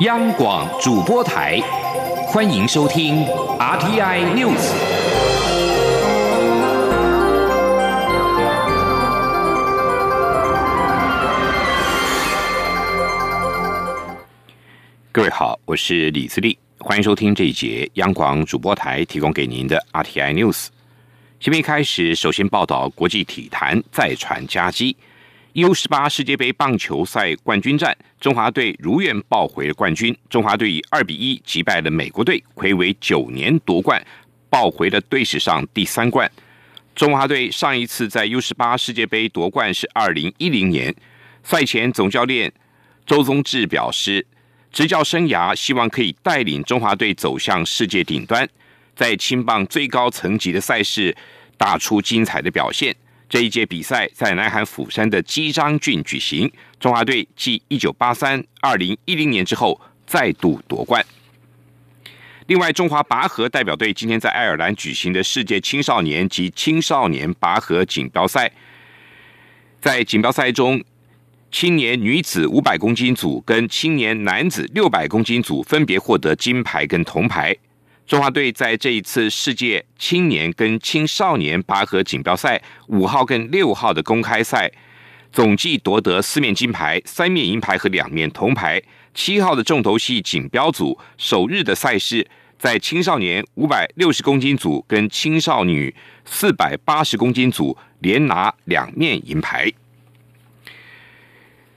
央广主播台，欢迎收听 RTI News。各位好，我是李自立，欢迎收听这一节央广主播台提供给您的 RTI News。新闻开始，首先报道国际体坛再传佳绩。U 十八世界杯棒球赛冠军战，中华队如愿抱回了冠军。中华队以二比一击败了美国队，魁违九年夺冠，抱回了队史上第三冠。中华队上一次在 U 十八世界杯夺冠是二零一零年。赛前，总教练周宗志表示，执教生涯希望可以带领中华队走向世界顶端，在青棒最高层级的赛事打出精彩的表现。这一届比赛在南韩釜山的基章郡举行，中华队继一九八三、二零一零年之后再度夺冠。另外，中华拔河代表队今天在爱尔兰举行的世界青少年及青少年拔河锦标赛，在锦标赛中，青年女子五百公斤组跟青年男子六百公斤组分别获得金牌跟铜牌。中华队在这一次世界青年跟青少年拔河锦标赛五号跟六号的公开赛，总计夺得四面金牌、三面银牌和两面铜牌。七号的重头戏锦标组首日的赛事，在青少年五百六十公斤组跟青少女四百八十公斤组连拿两面银牌。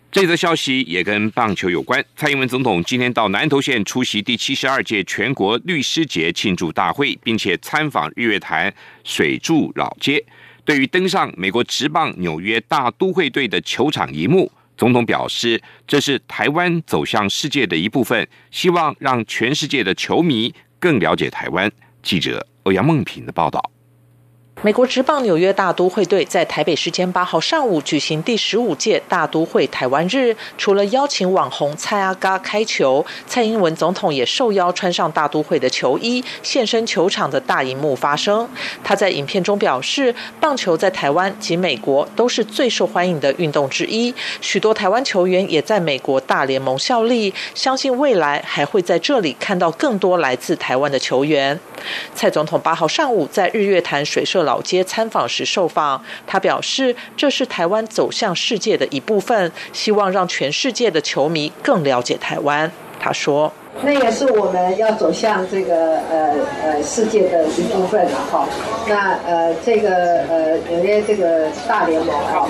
这则消息也跟棒球有关。蔡英文总统今天到南投县出席第七十二届全国律师节庆祝大会，并且参访日月潭水柱老街。对于登上美国职棒纽约大都会队的球场一幕，总统表示这是台湾走向世界的一部分，希望让全世界的球迷更了解台湾。记者欧阳梦平的报道。美国职棒纽约大都会队在台北时间八号上午举行第十五届大都会台湾日，除了邀请网红蔡阿嘎开球，蔡英文总统也受邀穿上大都会的球衣，现身球场的大荧幕发声。他在影片中表示，棒球在台湾及美国都是最受欢迎的运动之一，许多台湾球员也在美国大联盟效力，相信未来还会在这里看到更多来自台湾的球员。蔡总统八号上午在日月潭水社老街参访时受访，他表示这是台湾走向世界的一部分，希望让全世界的球迷更了解台湾。他说：“那也是我们要走向这个呃呃世界的一部分了哈。那呃这个呃纽约这个大联盟哈，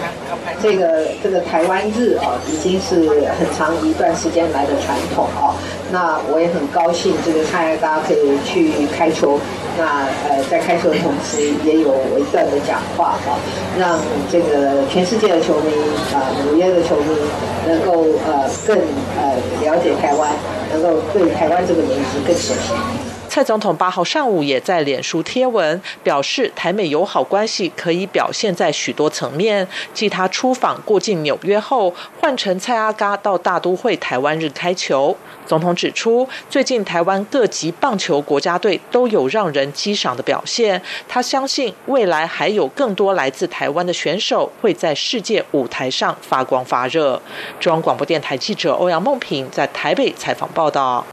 这个这个台湾日啊，已经是很长一段时间来的传统啊。那我也很高兴，这个蔡大家可以去开球。那呃在开球的同时，也有我一段的讲话哈，让这个全世界的球迷啊，纽约的球迷能够呃更呃了解台湾。能够对台湾这个名字更熟悉。蔡总统八号上午也在脸书贴文表示，台美友好关系可以表现在许多层面。继他出访过境纽约后，换成蔡阿嘎到大都会台湾日开球。总统指出，最近台湾各级棒球国家队都有让人激赏的表现。他相信未来还有更多来自台湾的选手会在世界舞台上发光发热。中央广播电台记者欧阳梦平在台北采访报道。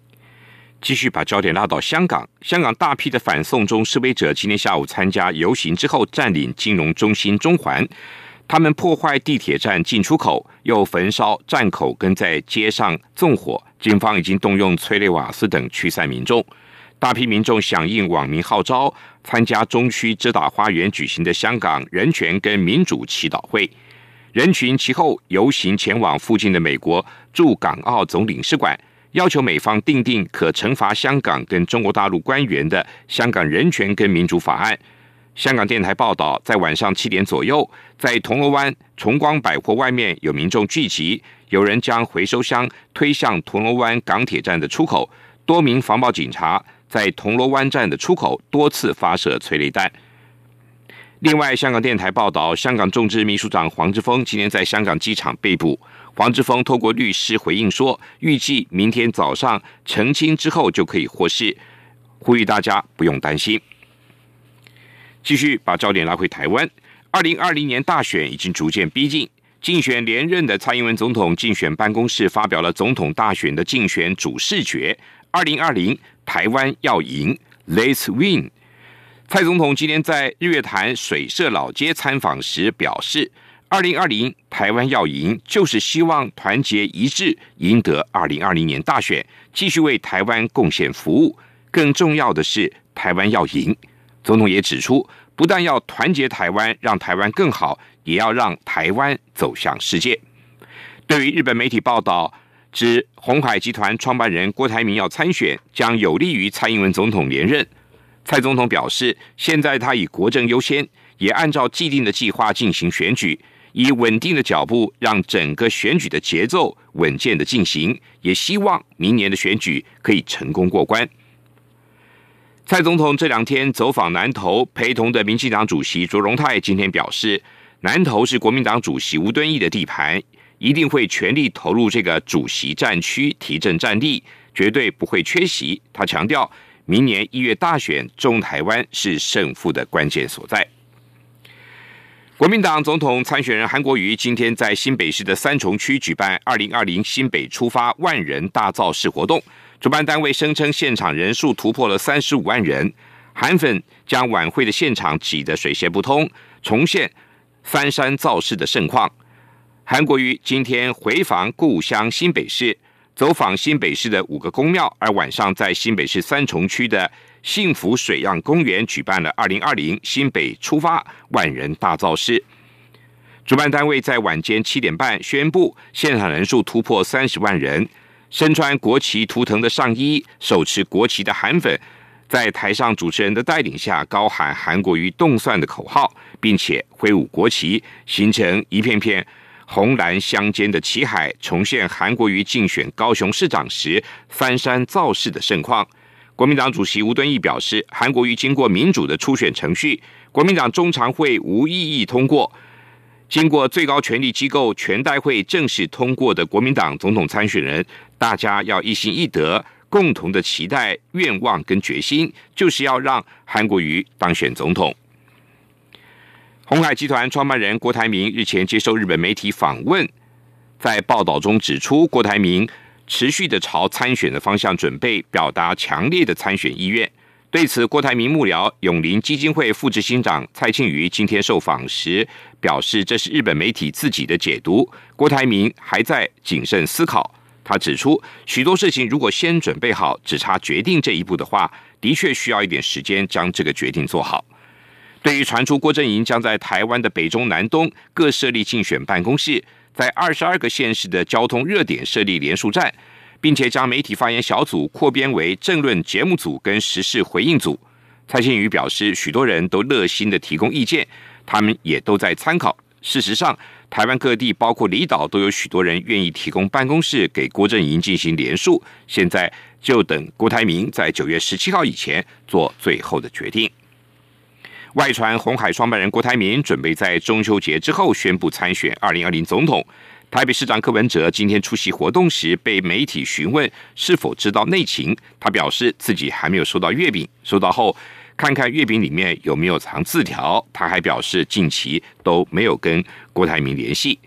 继续把焦点拉到香港。香港大批的反送中示威者今天下午参加游行之后，占领金融中心中环。他们破坏地铁站进出口，又焚烧站口，跟在街上纵火。警方已经动用催泪瓦斯等驱散民众。大批民众响应网民号召，参加中区遮打花园举行的香港人权跟民主祈祷会。人群其后游行前往附近的美国驻港澳总领事馆。要求美方订定可惩罚香港跟中国大陆官员的《香港人权跟民主法案》。香港电台报道，在晚上七点左右，在铜锣湾崇光百货外面有民众聚集，有人将回收箱推向铜锣湾港铁站的出口，多名防暴警察在铜锣湾站的出口多次发射催泪弹。另外，香港电台报道，香港众志秘书长黄之锋今天在香港机场被捕。黄之锋透过律师回应说，预计明天早上澄清之后就可以获释，呼吁大家不用担心。继续把焦点拉回台湾，二零二零年大选已经逐渐逼近，竞选连任的蔡英文总统竞选办公室发表了总统大选的竞选主视觉：二零二零台湾要赢，Let's Win。蔡总统今天在日月潭水社老街参访时表示：“二零二零台湾要赢，就是希望团结一致，赢得二零二零年大选，继续为台湾贡献服务。更重要的是，台湾要赢。”总统也指出，不但要团结台湾，让台湾更好。也要让台湾走向世界。对于日本媒体报道指红海集团创办人郭台铭要参选，将有利于蔡英文总统连任。蔡总统表示，现在他以国政优先，也按照既定的计划进行选举，以稳定的脚步让整个选举的节奏稳健的进行，也希望明年的选举可以成功过关。蔡总统这两天走访南投，陪同的民进党主席卓荣泰今天表示。南投是国民党主席吴敦义的地盘，一定会全力投入这个主席战区，提振战力，绝对不会缺席。他强调，明年一月大选，中台湾是胜负的关键所在。国民党总统参选人韩国瑜今天在新北市的三重区举办二零二零新北出发万人大造势活动，主办单位声称现场人数突破了三十五万人，韩粉将晚会的现场挤得水泄不通，重现。翻山造势的盛况。韩国瑜今天回访故乡新北市，走访新北市的五个公庙，而晚上在新北市三重区的幸福水漾公园举办了二零二零新北出发万人大造势。主办单位在晚间七点半宣布，现场人数突破三十万人，身穿国旗图腾的上衣、手持国旗的韩粉。在台上主持人的带领下，高喊韩国瑜动算的口号，并且挥舞国旗，形成一片片红蓝相间的旗海，重现韩国瑜竞选高雄市长时翻山造势的盛况。国民党主席吴敦义表示，韩国瑜经过民主的初选程序，国民党中常会无异议通过，经过最高权力机构全代会正式通过的国民党总统参选人，大家要一心一德。共同的期待、愿望跟决心，就是要让韩国瑜当选总统。红海集团创办人郭台铭日前接受日本媒体访问，在报道中指出，郭台铭持续的朝参选的方向准备，表达强烈的参选意愿。对此，郭台铭幕僚永林基金会副执行长蔡庆瑜今天受访时表示，这是日本媒体自己的解读，郭台铭还在谨慎思考。他指出，许多事情如果先准备好，只差决定这一步的话，的确需要一点时间将这个决定做好。对于传出郭阵营将在台湾的北中南东各设立竞选办公室，在二十二个县市的交通热点设立联署站，并且将媒体发言小组扩编为政论节目组跟时事回应组，蔡庆宇表示，许多人都热心的提供意见，他们也都在参考。事实上，台湾各地，包括离岛，都有许多人愿意提供办公室给郭正营进行联署。现在就等郭台铭在九月十七号以前做最后的决定。外传红海创办人郭台铭准备在中秋节之后宣布参选二零二零总统。台北市长柯文哲今天出席活动时，被媒体询问是否知道内情，他表示自己还没有收到月饼，收到后。看看月饼里面有没有藏字条。他还表示，近期都没有跟郭台铭联系。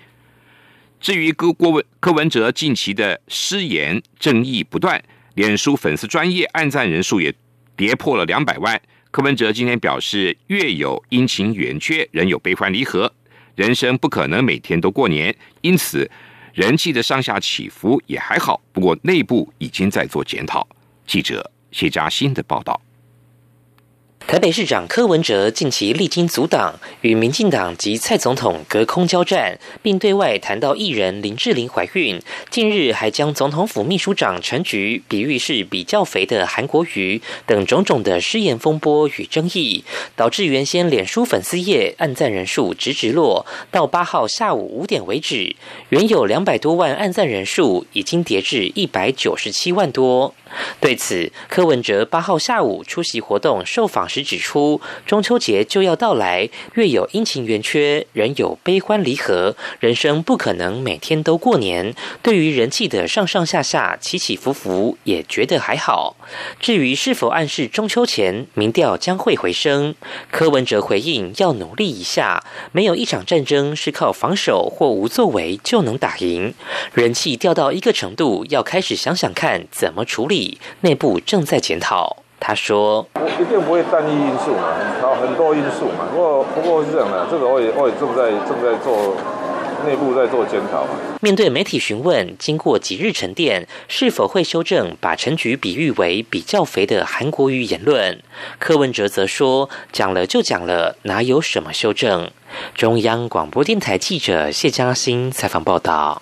至于郭郭文柯文哲近期的失言争议不断，脸书粉丝专业暗赞人数也跌破了两百万。柯文哲今天表示，月有阴晴圆缺，人有悲欢离合，人生不可能每天都过年，因此人气的上下起伏也还好。不过内部已经在做检讨。记者谢佳欣的报道。台北市长柯文哲近期历经阻挡，与民进党及蔡总统隔空交战，并对外谈到艺人林志玲怀孕。近日还将总统府秘书长陈菊比喻是比较肥的韩国瑜等种种的失言风波与争议，导致原先脸书粉丝页按赞人数直直落，到八号下午五点为止，原有两百多万按赞人数已经跌至一百九十七万多。对此，柯文哲八号下午出席活动受访时。时指出，中秋节就要到来，月有阴晴圆缺，人有悲欢离合，人生不可能每天都过年。对于人气的上上下下、起起伏伏，也觉得还好。至于是否暗示中秋前民调将会回升，柯文哲回应要努力一下，没有一场战争是靠防守或无作为就能打赢。人气掉到一个程度，要开始想想看怎么处理，内部正在检讨。他说：“一定不会单一因素嘛，有很多因素嘛。不过，不过是这样的，这个我也我也正在正在做内部在做检讨。”面对媒体询问，经过几日沉淀，是否会修正把陈菊比喻为比较肥的韩国瑜言论？柯文哲则说：“讲了就讲了，哪有什么修正？”中央广播电台记者谢嘉欣采访报道。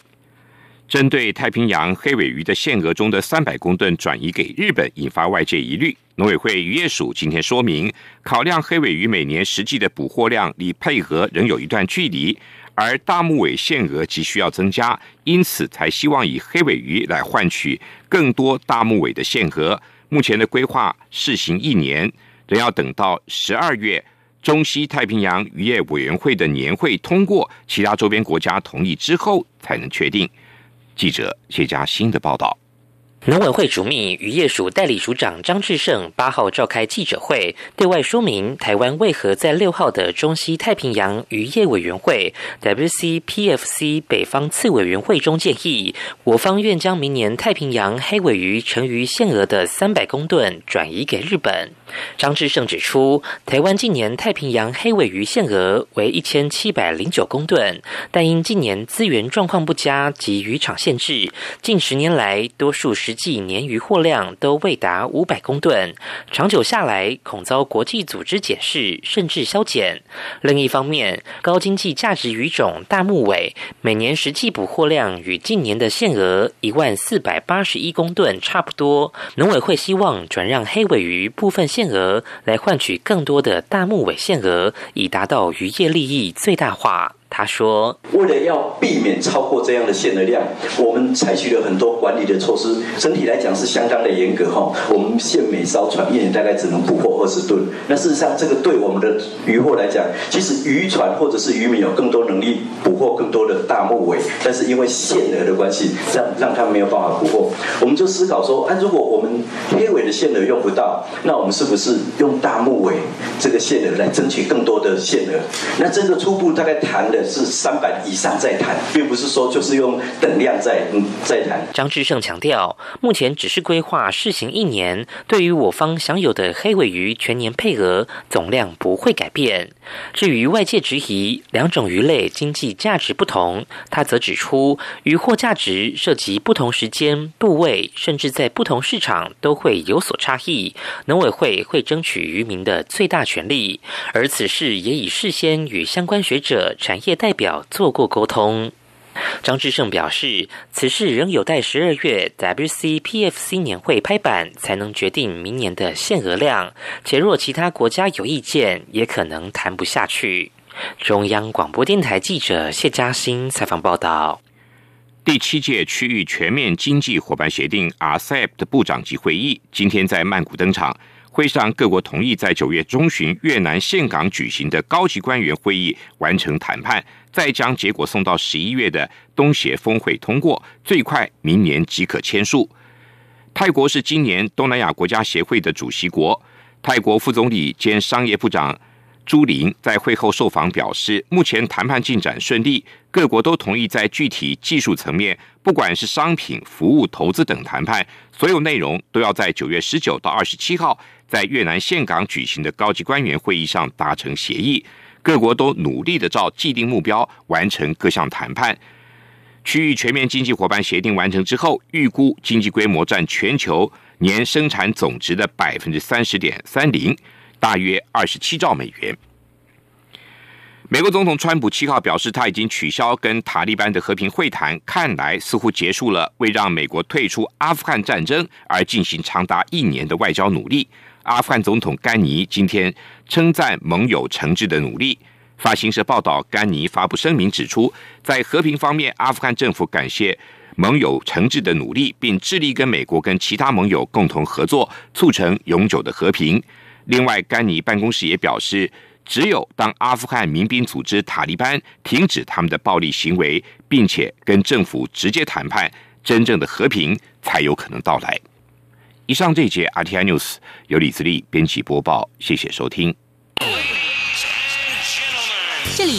针对太平洋黑尾鱼的限额中的三百公吨转移给日本，引发外界疑虑。农委会渔业署今天说明，考量黑尾鱼每年实际的捕获量离配额仍有一段距离，而大目尾限额急需要增加，因此才希望以黑尾鱼来换取更多大目尾的限额。目前的规划试行一年，仍要等到十二月中西太平洋渔业委员会的年会通过，其他周边国家同意之后才能确定。记者谢佳欣的报道。农委会主秘渔业署代理署长张志胜八号召开记者会，对外说明台湾为何在六号的中西太平洋渔业委员会 （WCPFC） 北方次委员会中建议，我方愿将明年太平洋黑尾鱼成鱼限额的三百公吨转移给日本。张志胜指出，台湾近年太平洋黑尾鱼限额为一千七百零九公吨，但因近年资源状况不佳及渔场限制，近十年来多数实际年渔获量都未达五百公吨，长久下来恐遭国际组织检视，甚至削减。另一方面，高经济价值鱼种大目尾每年实际捕获量与近年的限额一万四百八十一公吨差不多，农委会希望转让黑尾鱼部分。限额来换取更多的大木尾限额，以达到渔业利益最大化。他说：“为了要避免超过这样的限额量，我们采取了很多管理的措施。整体来讲是相当的严格哈。我们限每艘船一年大概只能捕获二十吨。那事实上，这个对我们的渔获来讲，其实渔船或者是渔民有更多能力捕获更多的大木尾，但是因为限额的关系，让让他们没有办法捕获。我们就思考说，啊，如果我们黑尾的限额用不到，那我们是不是用大木尾这个限额来争取更多的限额？那这个初步大概谈的。”是三百以上再谈，并不是说就是用等量在嗯再谈。张志胜强调，目前只是规划试行一年，对于我方享有的黑尾鱼全年配额总量不会改变。至于外界质疑两种鱼类经济价值不同，他则指出，渔获价值涉及不同时间、部位，甚至在不同市场都会有所差异。农委会会争取渔民的最大权利，而此事也已事先与相关学者、产业。代表做过沟通，张志胜表示，此事仍有待十二月 WCPFC 年会拍板，才能决定明年的限额量。且若其他国家有意见，也可能谈不下去。中央广播电台记者谢嘉欣采访报道。第七届区域全面经济伙伴协定 RCEP 的部长级会议今天在曼谷登场。会上，各国同意在九月中旬越南岘港举行的高级官员会议完成谈判，再将结果送到十一月的东协峰会通过，最快明年即可签署。泰国是今年东南亚国家协会的主席国，泰国副总理兼商业部长。朱琳在会后受访表示，目前谈判进展顺利，各国都同意在具体技术层面，不管是商品、服务、投资等谈判，所有内容都要在九月十九到二十七号在越南岘港举行的高级官员会议上达成协议。各国都努力的照既定目标完成各项谈判。区域全面经济伙伴协定完成之后，预估经济规模占全球年生产总值的百分之三十点三零。大约二十七兆美元。美国总统川普七号表示，他已经取消跟塔利班的和平会谈，看来似乎结束了为让美国退出阿富汗战争而进行长达一年的外交努力。阿富汗总统甘尼今天称赞盟友诚挚的努力。发行社报道，甘尼发布声明指出，在和平方面，阿富汗政府感谢盟友诚挚的努力，并致力跟美国跟其他盟友共同合作，促成永久的和平。另外，甘尼办公室也表示，只有当阿富汗民兵组织塔利班停止他们的暴力行为，并且跟政府直接谈判，真正的和平才有可能到来。以上这节 RTI News 由李自力编辑播报，谢谢收听。这里。